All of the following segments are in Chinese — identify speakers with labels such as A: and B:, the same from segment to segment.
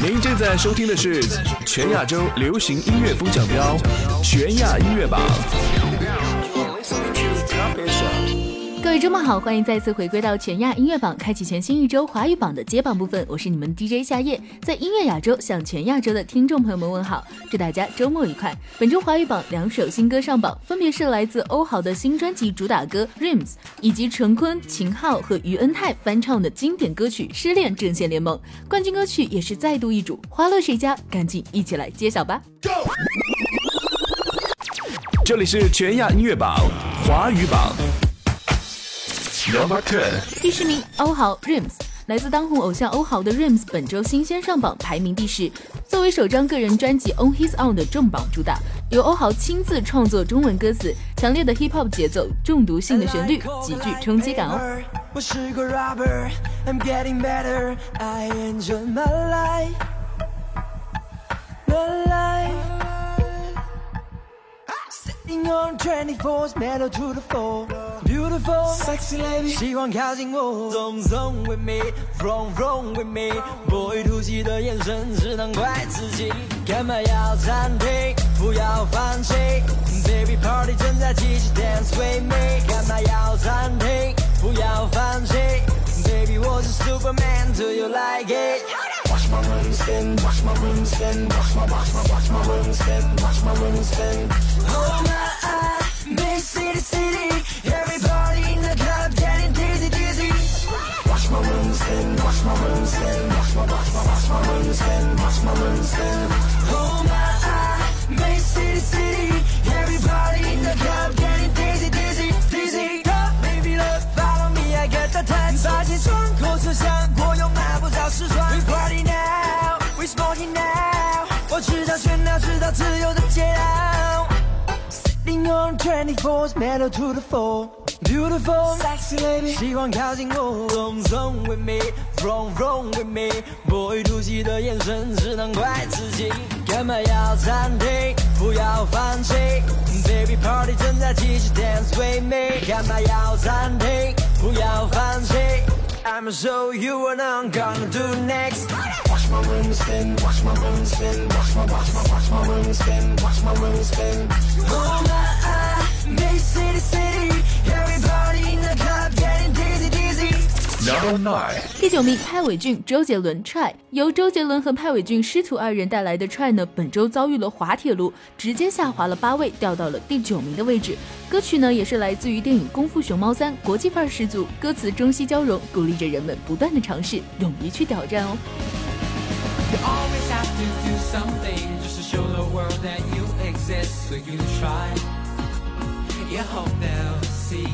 A: 您正在收听的是全亚洲流行音乐风奖标全亚音乐榜。
B: 各位周末好，欢迎再次回归到全亚音乐榜，开启全新一周华语榜的接榜部分。我是你们 DJ 夏夜，在音乐亚洲向全亚洲的听众朋友们问好，祝大家周末愉快。本周华语榜两首新歌上榜，分别是来自欧豪的新专辑主打歌《Rims》，以及陈坤、秦昊和于恩泰翻唱的经典歌曲《失恋阵线联盟》。冠军歌曲也是再度易主，花落谁家？赶紧一起来揭晓吧！Go，！
A: 这里是全亚音乐榜华语榜。
B: 第十名，欧豪 Rims，来自当红偶像欧豪的 Rims，本周新鲜上榜，排名第十。作为首张个人专辑 On His Own 的重磅主打，由欧豪亲自创作中文歌词，强烈的 Hip Hop 节奏，中毒性的旋律，极具冲击感哦。
C: on 24's metal to the floor beautiful sexy lady 希望靠近我 Zone zone with me Roam roam with me 不会突袭的眼神只能怪自己干嘛要暂停不要放弃 Baby party 正在继续 Dance with me 干嘛要暂停不要放弃 Baby 我是 Superman Do you like it Watch my room spin, watch my room spin, watch my, watch my, watch my room spin, watch my room spin. 24's metal to the floor. Beautiful, sexy lady，希望靠近我。Zone zone with me, roam roam with me。不会突袭的眼神只能怪自己。干嘛要暂停？不要放弃。Baby party 正在继续，Dance with me。干嘛要暂停？不要放弃。I'ma show you what I'm gonna do next. Watch my room spin, watch my room spin, watch my, watch my, watch my room spin, watch my room spin. Oh my,
B: 第九名，派伟俊、周杰伦《Try》，由周杰伦和派伟俊师徒二人带来的《Try》呢，本周遭遇了滑铁卢，直接下滑了八位，掉到了第九名的位置。歌曲呢，也是来自于电影《功夫熊猫三》，国际范儿十足，歌词中西交融，鼓励着人们不断的尝试，勇于去挑战哦。
D: You you exist. So you try. You hope they'll see.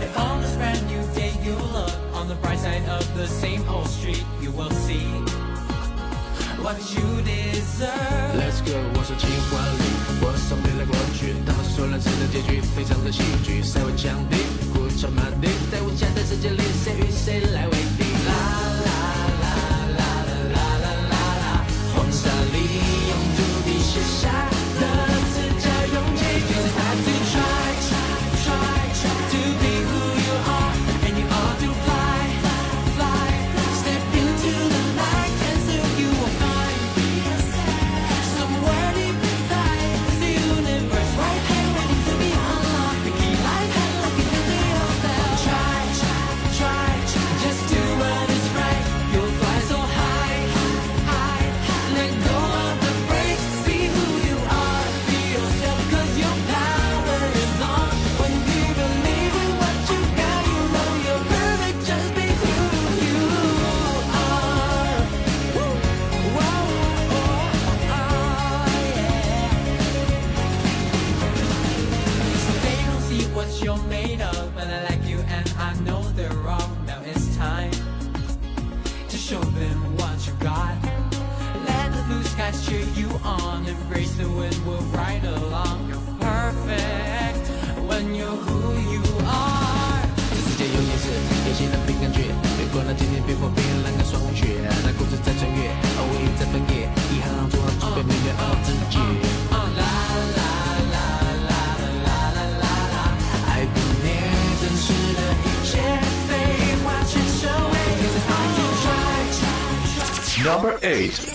D: If on this brand new day you look on the bright side of the same old street, you will see what you deserve.
E: Let's go，我说情万里，我送你来过去，他们说人生的结局非常的戏剧，塞文强敌，鼓掌满地，在无限的世界里，谁与谁来为敌？啦啦啦啦啦啦啦啦啦，黄沙里用土笔写下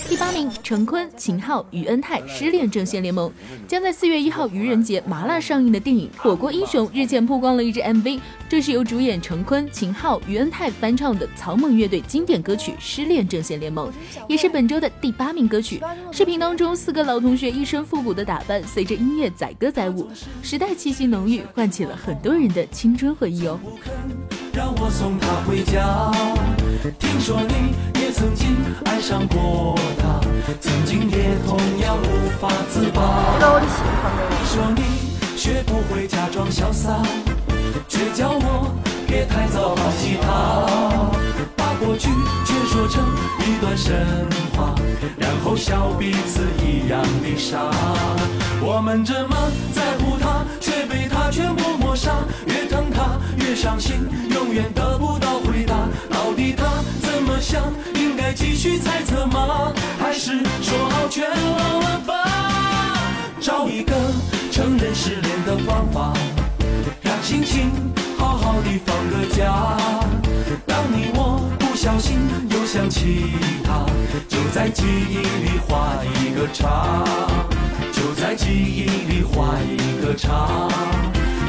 B: 第八名，陈坤、秦昊、于恩泰失恋阵线联盟将在四月一号愚人节麻辣上映的电影《火锅英雄》日前曝光了一支 MV，这是由主演陈坤、秦昊、于恩泰翻唱的草蜢乐队经典歌曲《失恋阵线联盟》，也是本周的第八名歌曲。视频当中，四个老同学一身复古的打扮，随着音乐载歌载舞，时代气息浓郁，唤起了很多人的青春回忆哦。
F: 让我送她回家。听说你也曾经爱上过她，曾经也同样无法自拔。
G: 我的喜欢。
F: 你说你学不会假装潇洒，却叫我别太早放弃他。过去却说成一段神话，然后笑彼此一样的傻。我们这么在乎他，却被他全部抹杀。越疼他越伤心，永远得不到回答。到底他怎么想？应该继续猜测吗？还是说好全忘了吧？找一个承认失恋的方法，让心情好好的放个假。小心又想起他，就在记忆里画一个叉，就在记忆里画一个叉，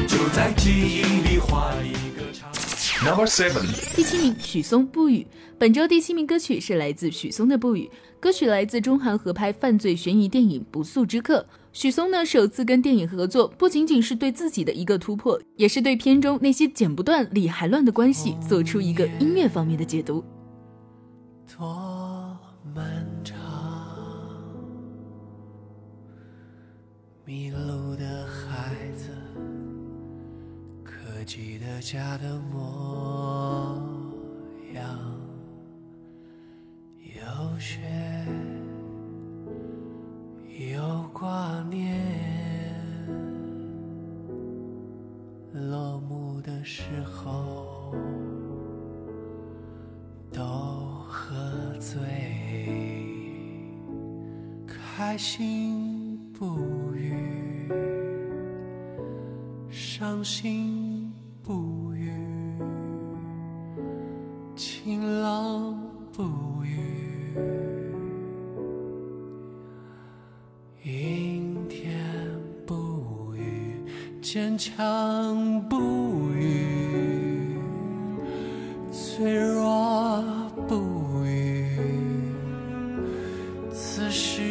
F: 就在记忆里画一个叉。
A: Number seven，
B: 第七名，许嵩《不语》。本周第七名歌曲是来自许嵩的《不语》，歌曲来自中韩合拍犯罪悬疑电影《不速之客》。许嵩呢首次跟电影合作，不仅仅是对自己的一个突破，也是对片中那些剪不断、理还乱的关系做出一个音乐方面的解读。
F: 多漫长，迷路的孩子，可记得家的模样，有雪，有挂念，落幕的时候。都喝醉，开心不语，伤心不语，晴朗不坚强不语。脆弱不语，此时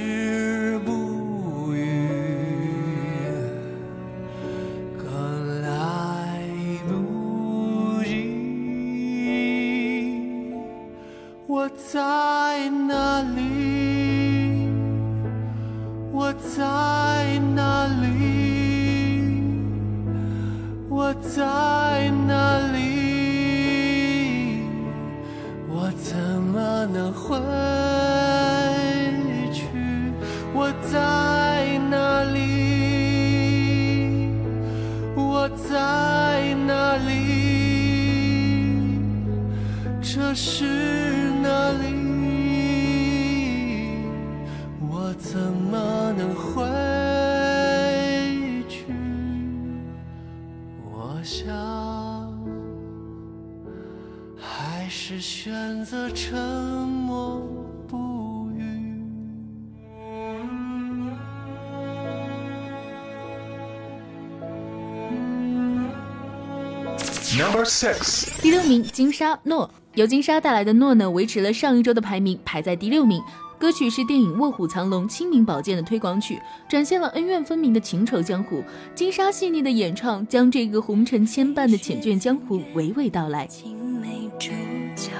B: 第六名，金莎诺，由金莎带来的诺呢，维持了上一周的排名，排在第六名。歌曲是电影《卧虎藏龙》清明宝剑的推广曲，展现了恩怨分明的情仇江湖。金莎细腻的演唱，将这个红尘牵绊的缱绻江湖娓娓道来。
H: 青梅煮酒，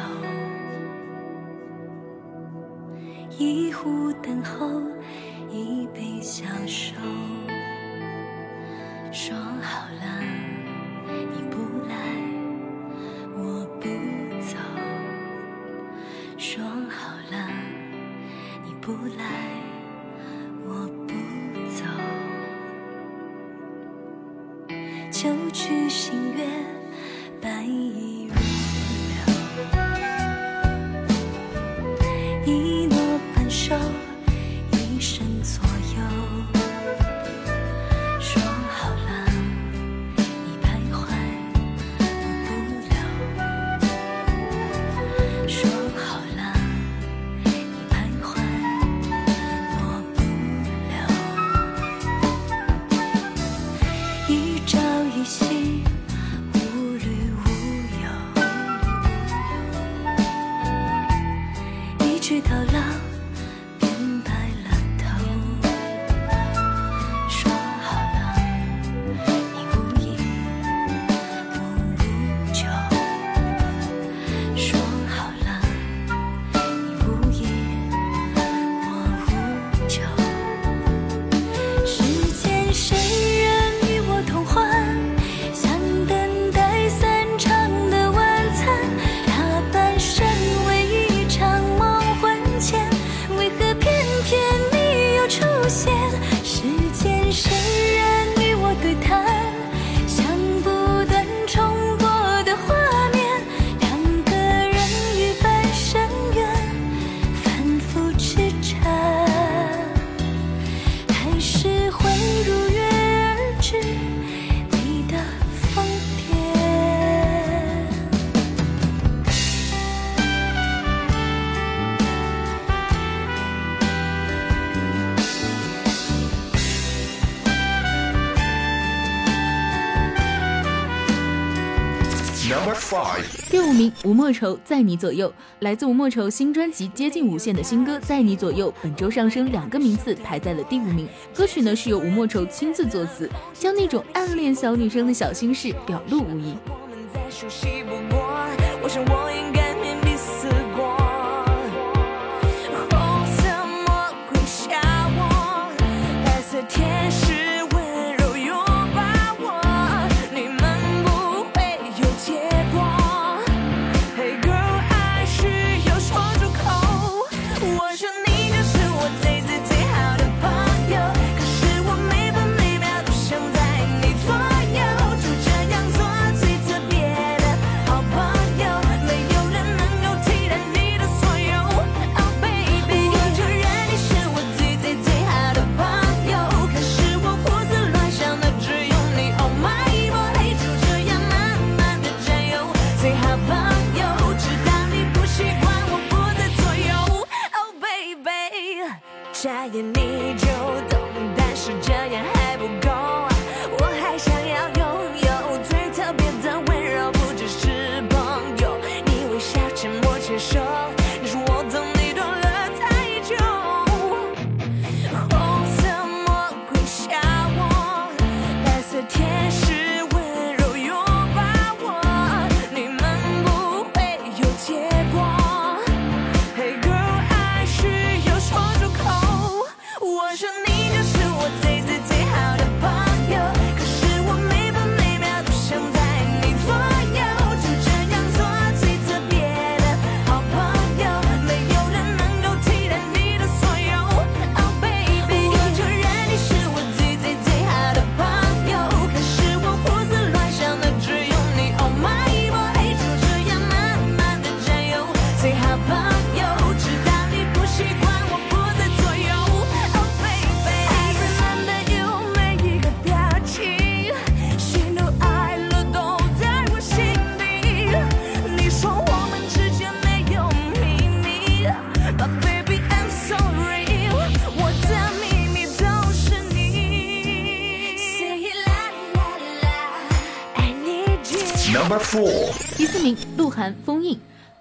H: 一壶等候，一杯相守。说好
B: 吴莫愁在你左右，来自吴莫愁新专辑《接近无限》的新歌《在你左右》，本周上升两个名次，排在了第五名。歌曲呢是由吴莫愁亲自作词，将那种暗恋小女生的小心事表露无遗。
I: 我们再熟悉不过，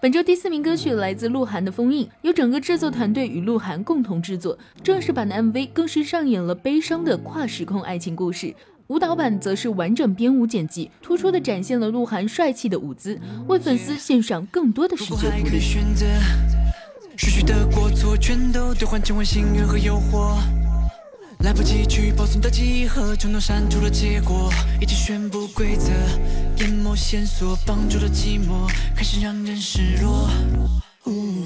B: 本周第四名歌曲来自鹿晗的《封印》，由整个制作团队与鹿晗共同制作。正式版的 MV 更是上演了悲伤的跨时空爱情故事，舞蹈版则是完整编舞剪辑，突出的展现了鹿晗帅气的舞姿，为粉丝献上更多的视
J: 如果还可以
B: 觉福利。
J: 来不及去保存的记忆和冲动删除了结果，已经宣布规则，淹没线索，绑住了寂寞，开始让人失落。呜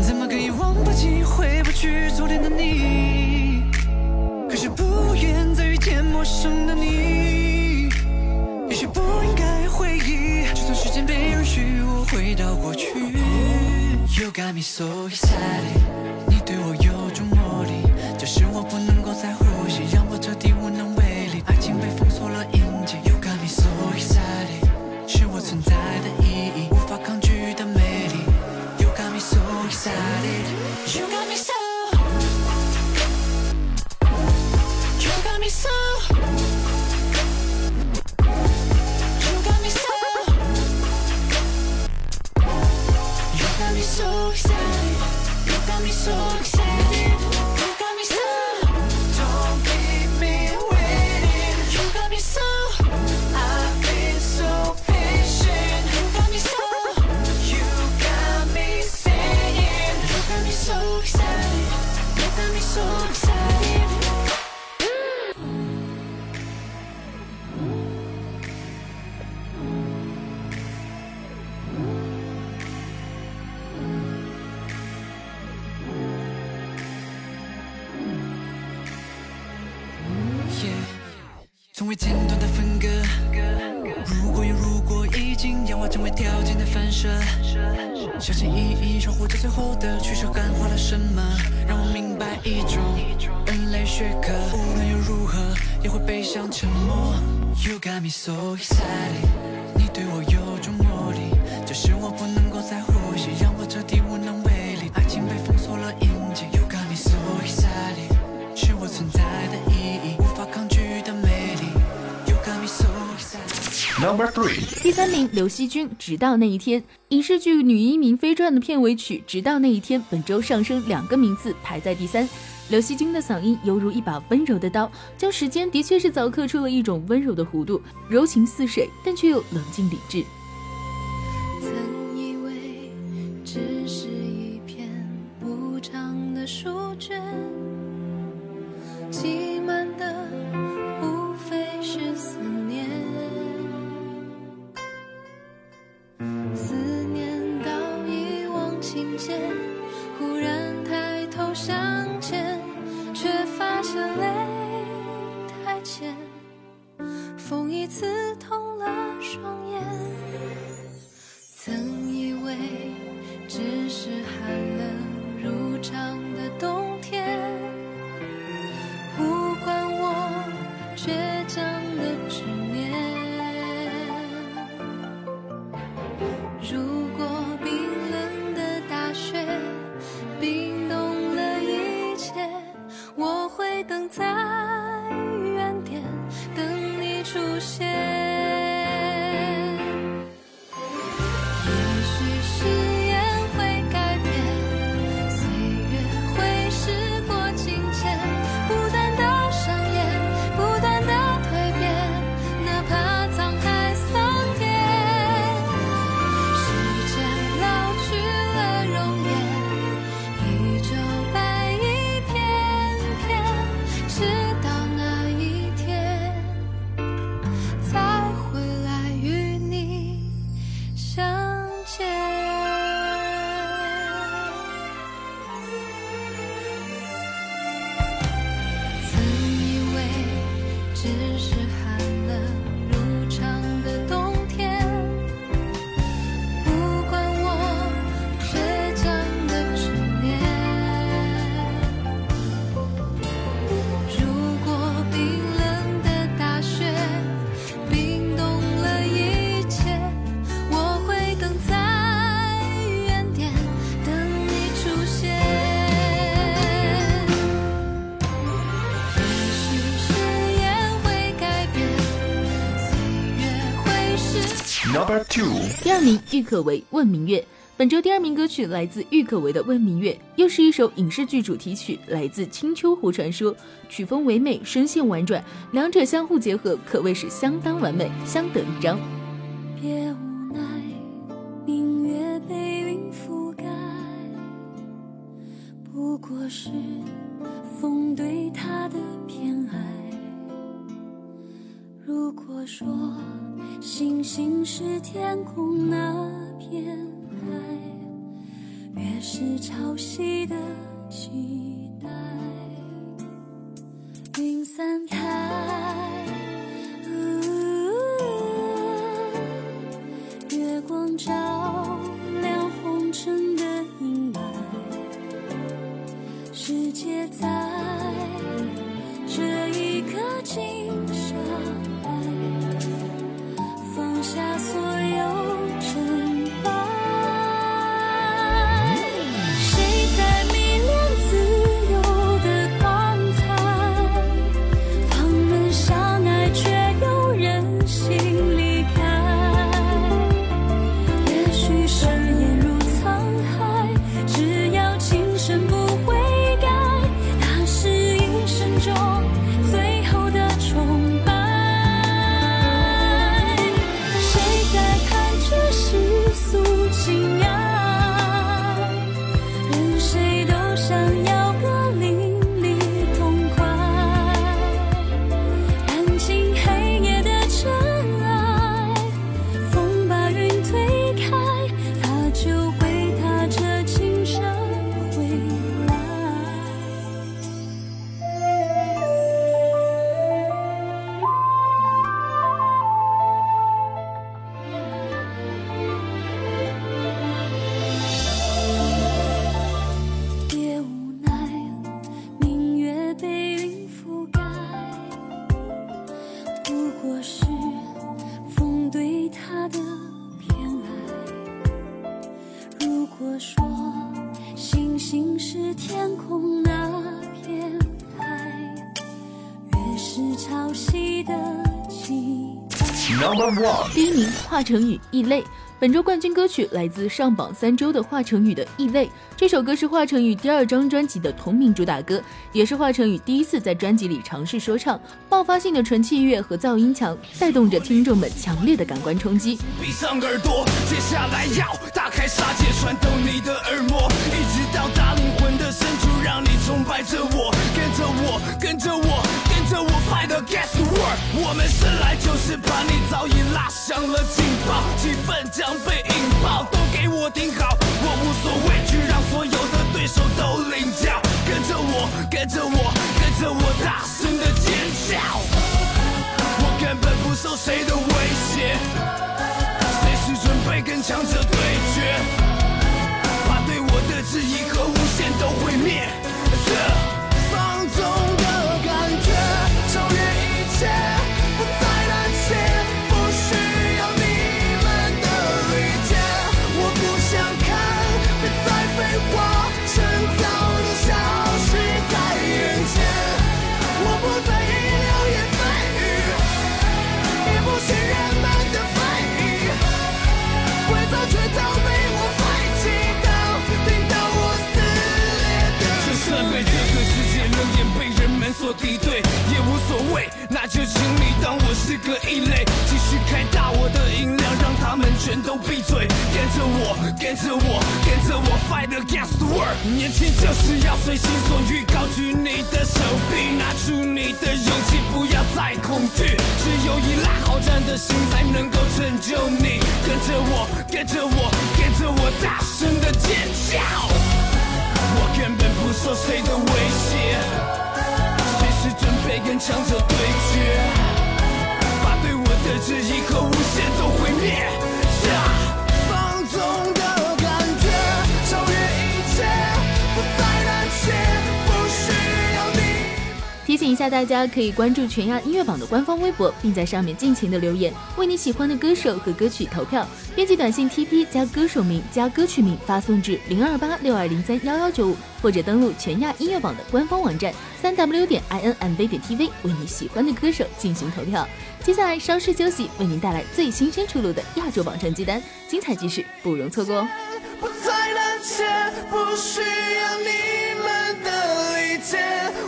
J: 怎么可以忘不记、回不去昨天的你？可是不愿再遇见陌生的你。也许不应该回忆，就算时间被允许，我回到过去。You got me so excited，是我不能够再呼吸，让我彻底无能为力。爱情被封锁了印记。You got me so excited，是我存在的意义，无法抗拒的美丽。You got me so excited，You got me so。You got me so。You got me so
G: 件的反射。小心翼翼守护着最后的取舍，感化了什么？让我明白一种人类学科，无论又如何，也会悲伤沉默。You got me so excited，你对我有种魔力，就是我不能
A: Number three，
B: 第三名，刘惜君《直到那一天》影视剧《女医明妃传》的片尾曲《直到那一天》本周上升两个名次，排在第三。刘惜君的嗓音犹如一把温柔的刀，将时间的确是凿刻出了一种温柔的弧度，柔情似水，但却又冷静理智。
K: 曾以为只是一片不长的书卷，挤满的忽然抬头向前，却发现泪太浅，风已刺痛了双眼。曾以为只是寒冷如常的冬
B: 第二名，郁可唯《问明月》。本周第二名歌曲来自郁可唯的《问明月》，又是一首影视剧主题曲，来自《青丘狐传说》，曲风唯美，声线婉转，两者相互结合，可谓是相当完美，相得益彰。
K: 别无奈，明月被云覆盖，不过是风对它的偏爱。如果说星星是天空那片海，月是潮汐的期待，云散开。月光照亮红尘的阴霾，世界在这一刻静下，放下所有尘
B: 华晨宇《异类》，本周冠军歌曲来自上榜三周的华晨宇的《异类》。这首歌是华晨宇第二张专辑的同名主打歌，也是华晨宇第一次在专辑里尝试说唱。爆发性的纯器乐和噪音强，带动着听众们强烈的感官冲击。
J: 闭上耳朵，接下来要打开杀戒，穿透你的耳膜，一直到达灵魂的深处，让你崇拜着我，跟着我，跟着我，着我，fight against the world。我们生来就是叛逆，早已拉响了警报，气氛将被引爆，都给我听好，我无所畏惧，让所有的对手都领教，跟着我，跟着我，跟着我，大声的尖叫。我根本不受谁的威胁，随时准备跟强者对决，把对我的质疑和诬陷都毁灭。那就请你当我是个异类，继续开大我的音量，让他们全都闭嘴，跟着我，跟着我，跟着我，fight against the world。年轻就是要随心所欲，高举你的手臂，拿出你的勇气，不要再恐惧，只有依赖好战的心才能够拯救你。跟着我，跟着我，跟着我，大声的尖叫。我根本不受谁的威胁，跟强者对决，把对我的质疑和诬陷都毁灭。
B: 醒一下大家，可以关注全亚音乐榜的官方微博，并在上面尽情的留言，为你喜欢的歌手和歌曲投票。编辑短信 TP 加歌手名加歌曲名发送至零二八六二零三幺幺九五，或者登录全亚音乐榜的官方网站三 w 点 i n m v 点 tv，为你喜欢的歌手进行投票。接下来稍事休息，为您带来最新鲜出炉的亚洲榜成绩单，精彩继续，不容错过哦。
J: 不再胆怯，不需要你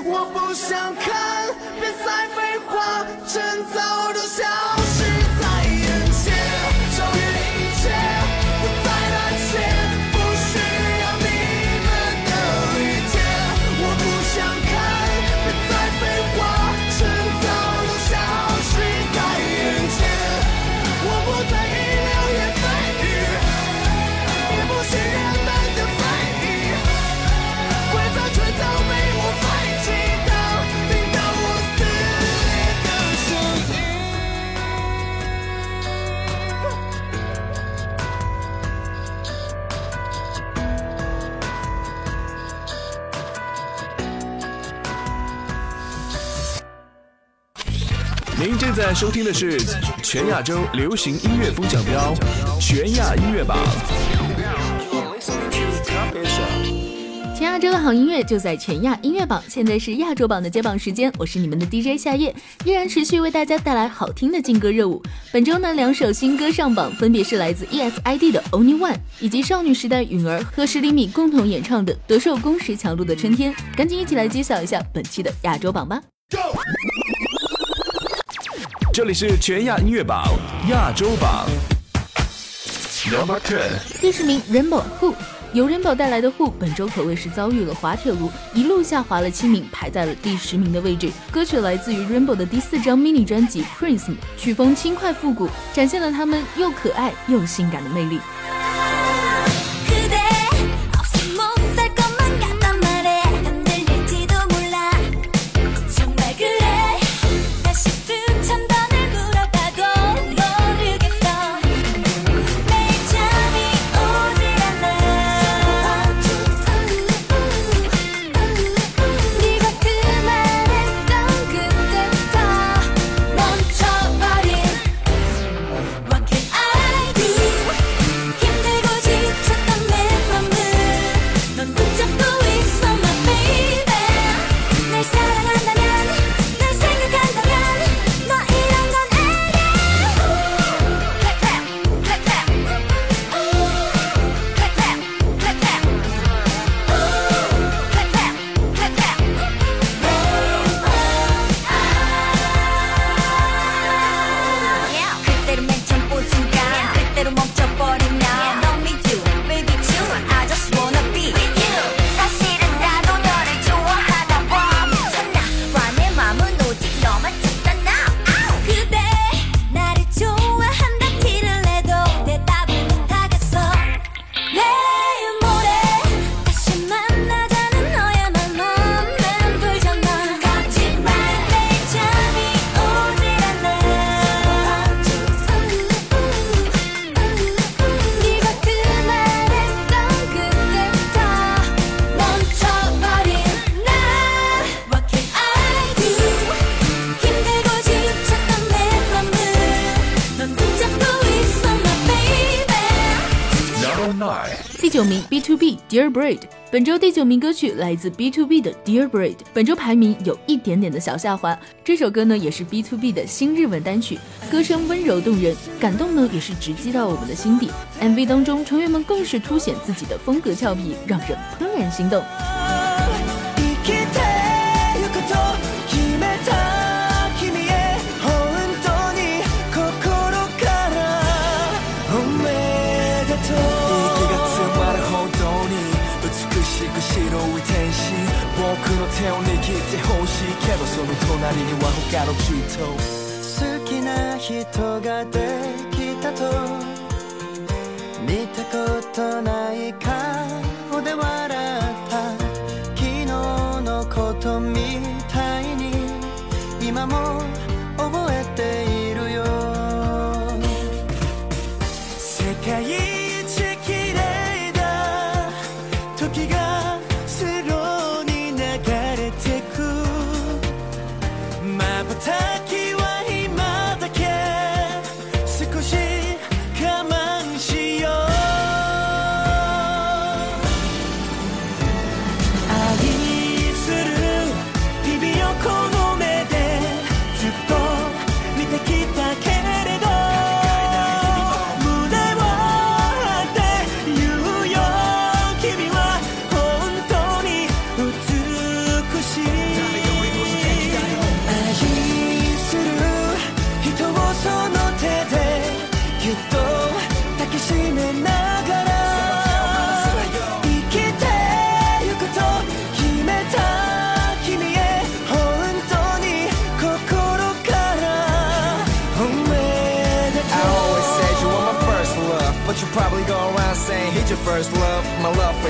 J: 我不想看，别再废话，趁早
A: 您正在收听的是全亚洲流行音乐风奖标全亚音乐榜。
B: 全亚洲的好音乐就在全亚音乐榜，现在是亚洲榜的接榜时间，我是你们的 DJ 夏夜，依然持续为大家带来好听的劲歌热舞。本周呢，两首新歌上榜，分别是来自 ESID 的 Only One，以及少女时代允儿和十厘米共同演唱的德寿宫石强路的春天。赶紧一起来揭晓一下本期的亚洲榜吧。
A: 这里是全亚音乐榜亚洲榜。
B: 第十名 Rainbow Who。由 Rainbow 带来的 Who 本周可谓是遭遇了滑铁卢，一路下滑了七名，排在了第十名的位置。歌曲来自于 Rainbow 的第四张 mini 专辑 Prism，曲风轻快复古，展现了他们又可爱又性感的魅力。
H: Breed，本周第九名歌曲来自 B to B 的 Dear Breed，本周排名有一点点的小下滑。这首歌呢也是 B to B 的新日文单曲，歌声温柔动人，感动呢也是直击到我们的心底。MV 当中成员们更是凸显自己的风格俏皮，让人怦然心动。
J: 天使僕の手を握ってほしいけどその隣には他の人。好きな人ができたと見たことない顔で笑う。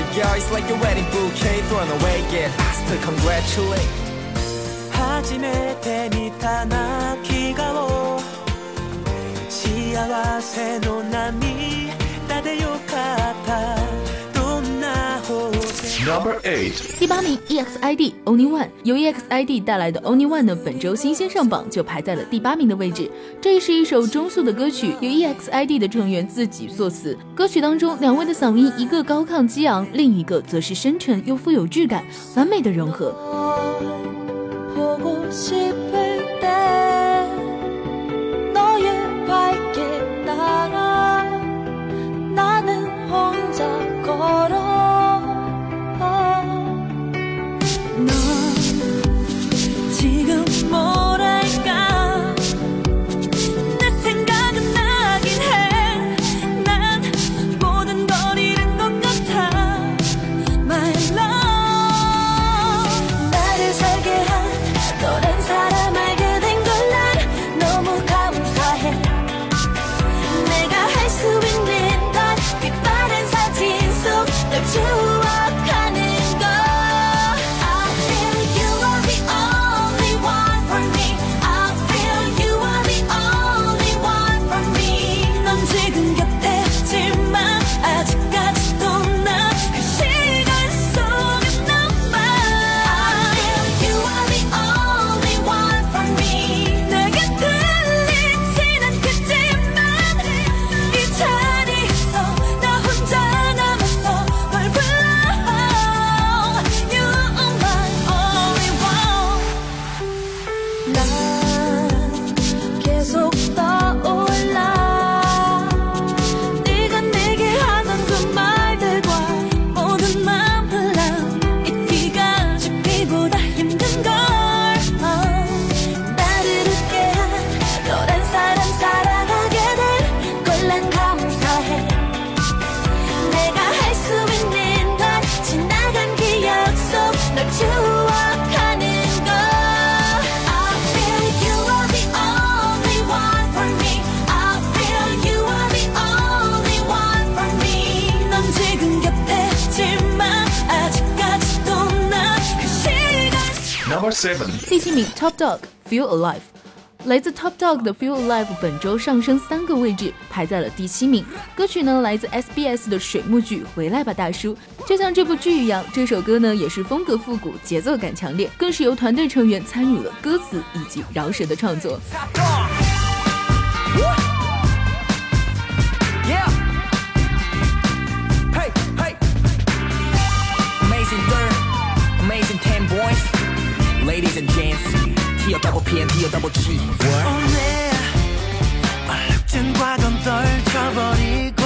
L: My love for you is like your wedding bouquet thrown away again. I still congratulate.
J: 初めて見た泣き顔幸せの涙でよかったどんな方で
A: Number eight，
H: 第八名 EXID Only One，由 EXID 带来的 Only One 呢，本周新鲜上榜就排在了第八名的位置。这是一首中速的歌曲，由 EXID 的成员自己作词。歌曲当中，两位的嗓音一个高亢激昂，另一个则是深沉又富有质感，完美的融合。Top Dog Feel Alive。来自 Top Dog 的 Feel Alive 本周上升三个位置，排在了第七名。歌曲呢来自 SBS 的水木剧《回来吧，大叔》。就像这部剧一样，这首歌呢也是风格复古，节奏感强烈，更是由团队成员参与了歌词以及饶舌的创作。
L: Ladies and gents. T O double P and T O double G.
J: 오늘 얼룩진 과건 떨쳐버리고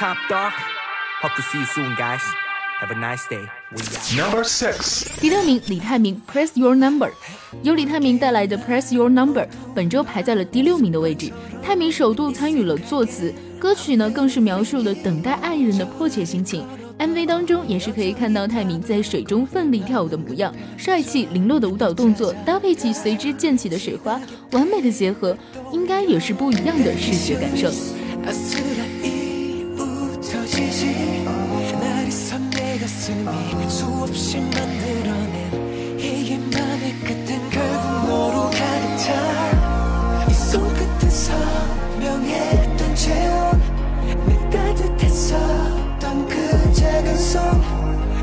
J: Top Dog. Hope to see you soon, guys. Have a nice day. We out.
A: Number six，
B: 第六名，李泰民《Press Your Number》，由李泰民带来的《Press Your Number》本周排在了第六名的位置。泰民首度参与了作词，歌曲呢更是描述了等待爱人的迫切心情。MV 当中也是可以看到泰明在水中奋力跳舞的模样，帅气零落的舞蹈动作搭配起随之溅起的水花，完美的结合，应该也是不一样的视觉感受。
J: 아슬아이 웃어지지. 날이 선 내 가슴이 수없이 만들어낸 이 맘의 끝엔 결국 너로 가득 차이 손끝에서 명했던 체온 내 따뜻했었던 그 작은 손.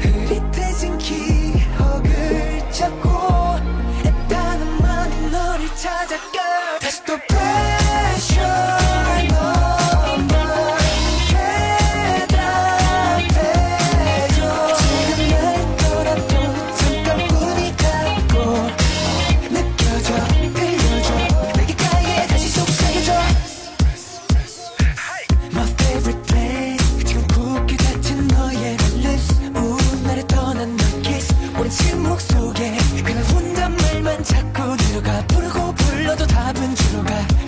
J: 흐릿해진 기억을 잡고 애타는 마음이 너를 찾아가 다시 또 pressure 도 답은 줄어가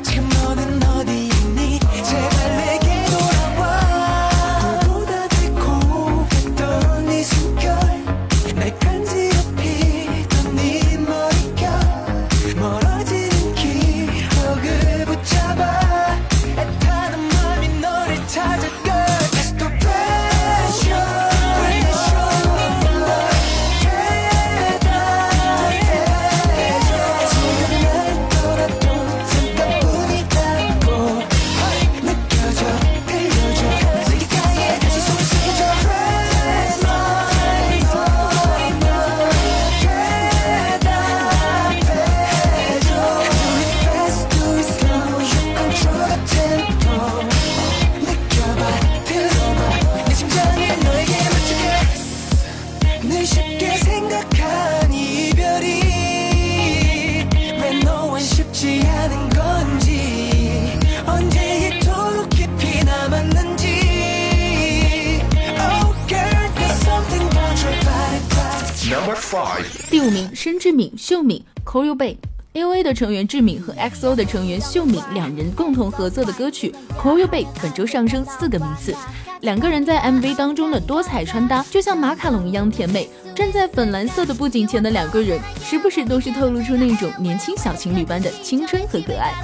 B: 的成员志敏和 X.O 的成员秀敏两人共同合作的歌曲《Call You Babe》本周上升四个名次。两个人在 MV 当中的多彩穿搭，就像马卡龙一样甜美。站在粉蓝色的布景前的两个人，时不时都是透露出那种年轻小情侣般的青春和可爱。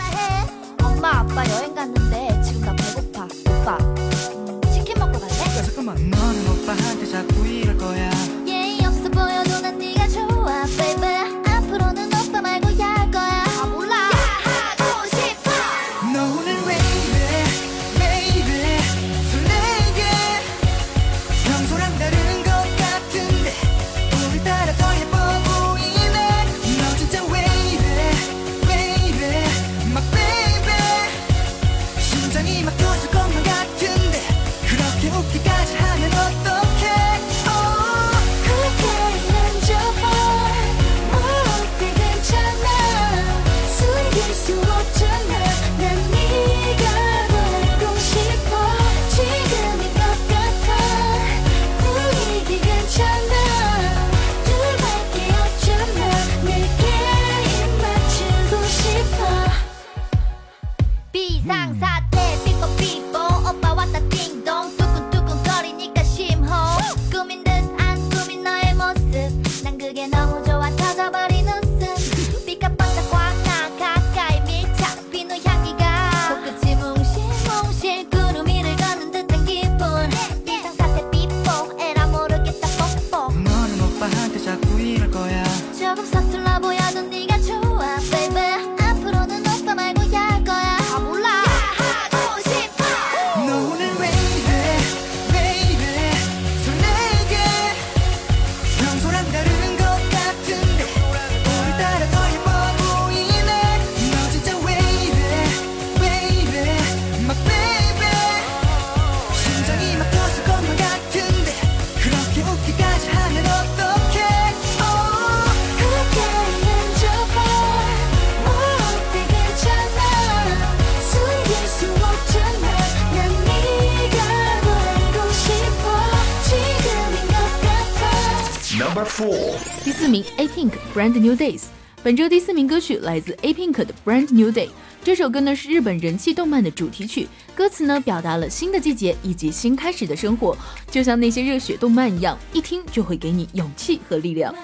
J: Brand New Days 本周第四名歌曲来自 A Pink 的 Brand New Day 这首歌呢是日本人气动漫的主题曲，歌词呢表达了新的季节以及新开始的生活，就像那些热血动漫一样，一听就会给你勇气和力量。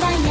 J: 나야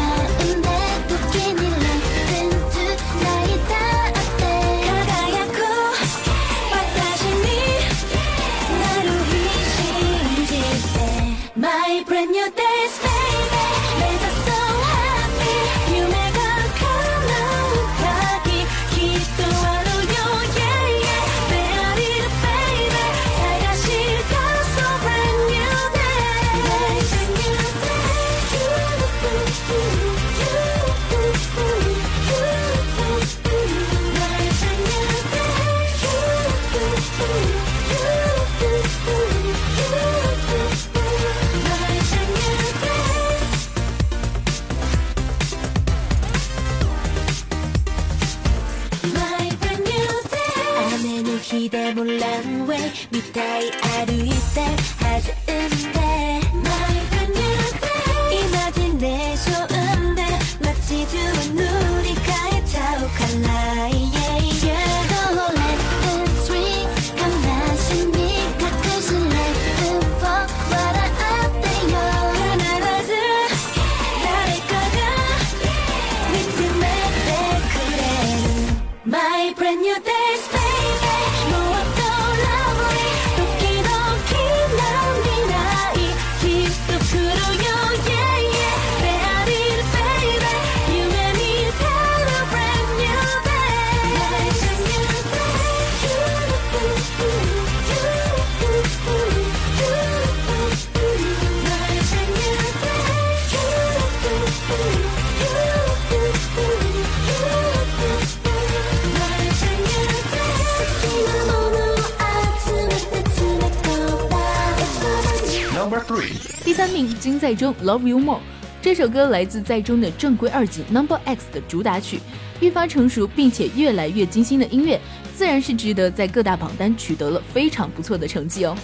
J: 在中 love you more 这首歌来自在中的正规二级 number x 的主打曲愈发成熟并且越来越精心的音乐自然是值得在各大榜单取得了非常不错的成绩哦。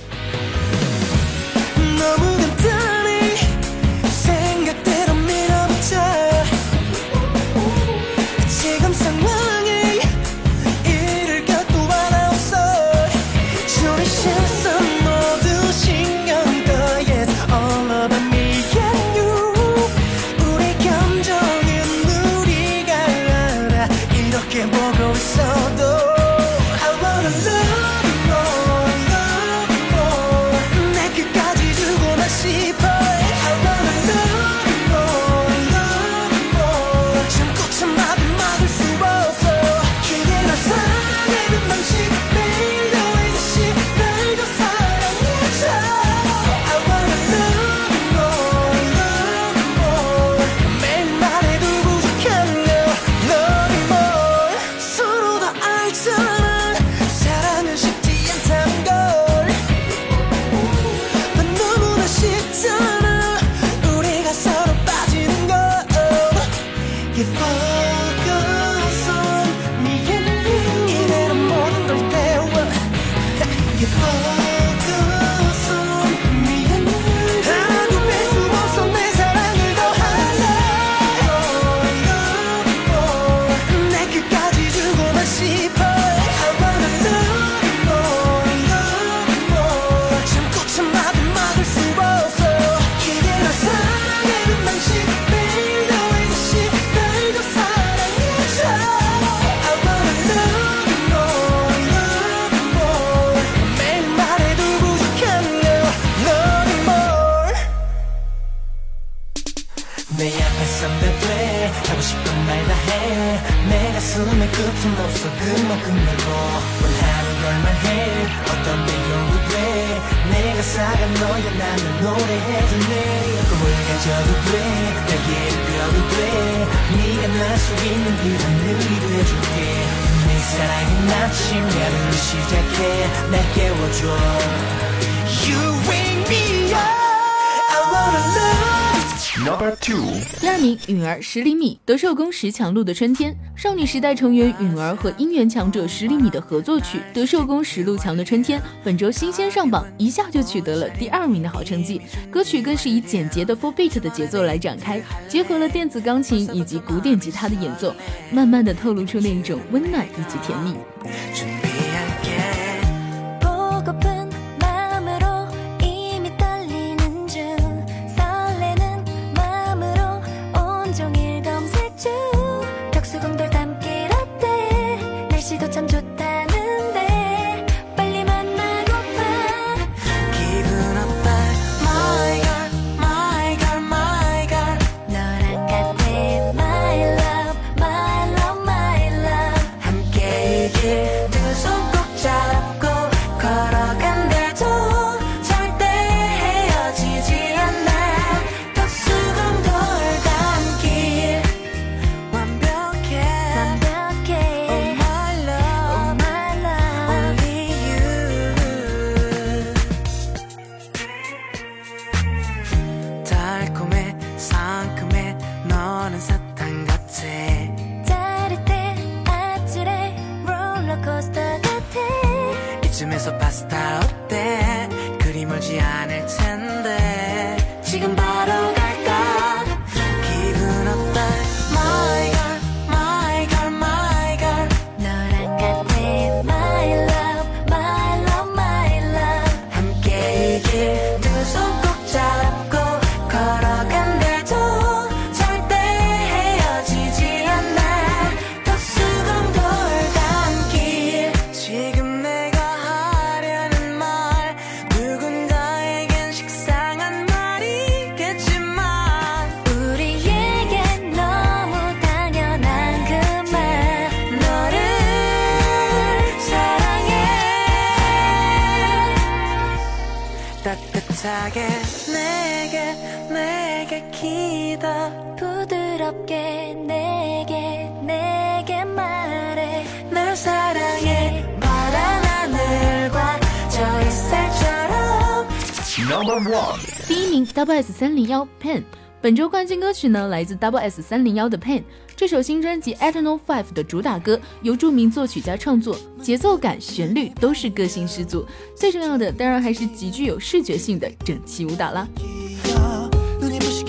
B: 第二名，允儿十厘米，德寿宫十强路的春天，少女时代成员允儿和音源强者十厘米的合作曲《德寿宫十路强的春天》，本周新鲜上榜，一下就取得了第二名的好成绩。歌曲更是以简洁的 f o r beat 的节奏来展开，结合了电子钢琴以及古典吉他的演奏，慢慢的透露出那一种温暖以及甜蜜。
K: 사랑해 따뜻하게 내게 내게 기다 부드럽게 내게 내게 말해 날 사랑해 파란 하늘과 저 햇살처럼
A: Number one，
B: 第一名 Double S 三零幺 Pen， 本周冠军歌曲呢来自 Double S 三零幺的 Pen。这首新专辑《Eternal Five》的主打歌由着名作曲家创作，节奏感、旋律都是个性十足。最重要的当然还是极具有视觉性的整齐舞蹈啦。
J: 눈이 부시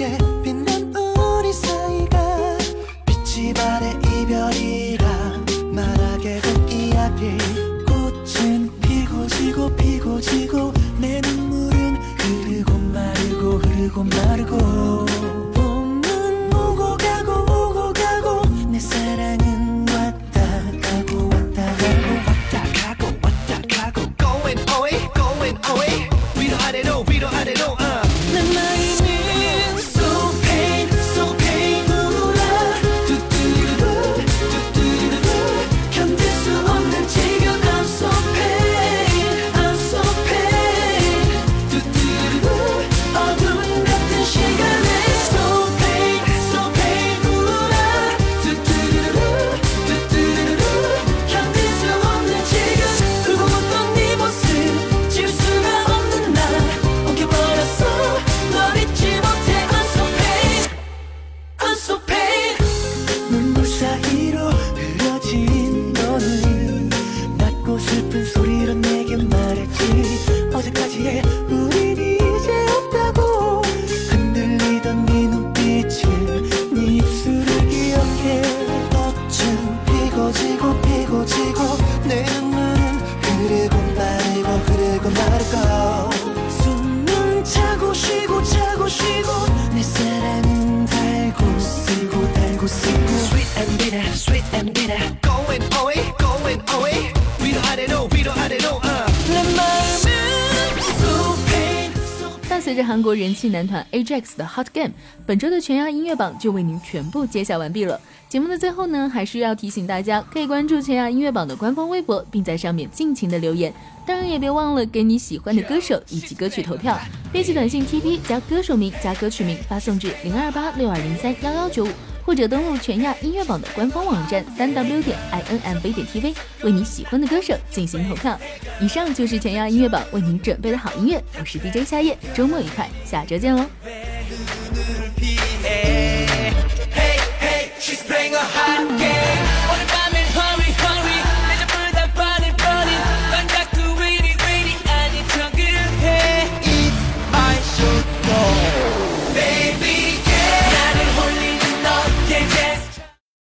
B: 人气男团 AJAX 的 Hot Game，本周的全亚音乐榜就为您全部揭晓完毕了。节目的最后呢，还是要提醒大家，可以关注全亚音乐榜的官方微博，并在上面尽情的留言。当然也别忘了给你喜欢的歌手以及歌曲投票，编辑短信 TP 加歌手名加歌曲名发送至零二八六二零三幺幺九五，或者登录全亚音乐榜的官方网站三 w 点 inmv 点 tv 为你喜欢的歌手进行投票。以上就是全亚音乐榜为您准备的好音乐我是 dj 夏夜周末愉快下周见喽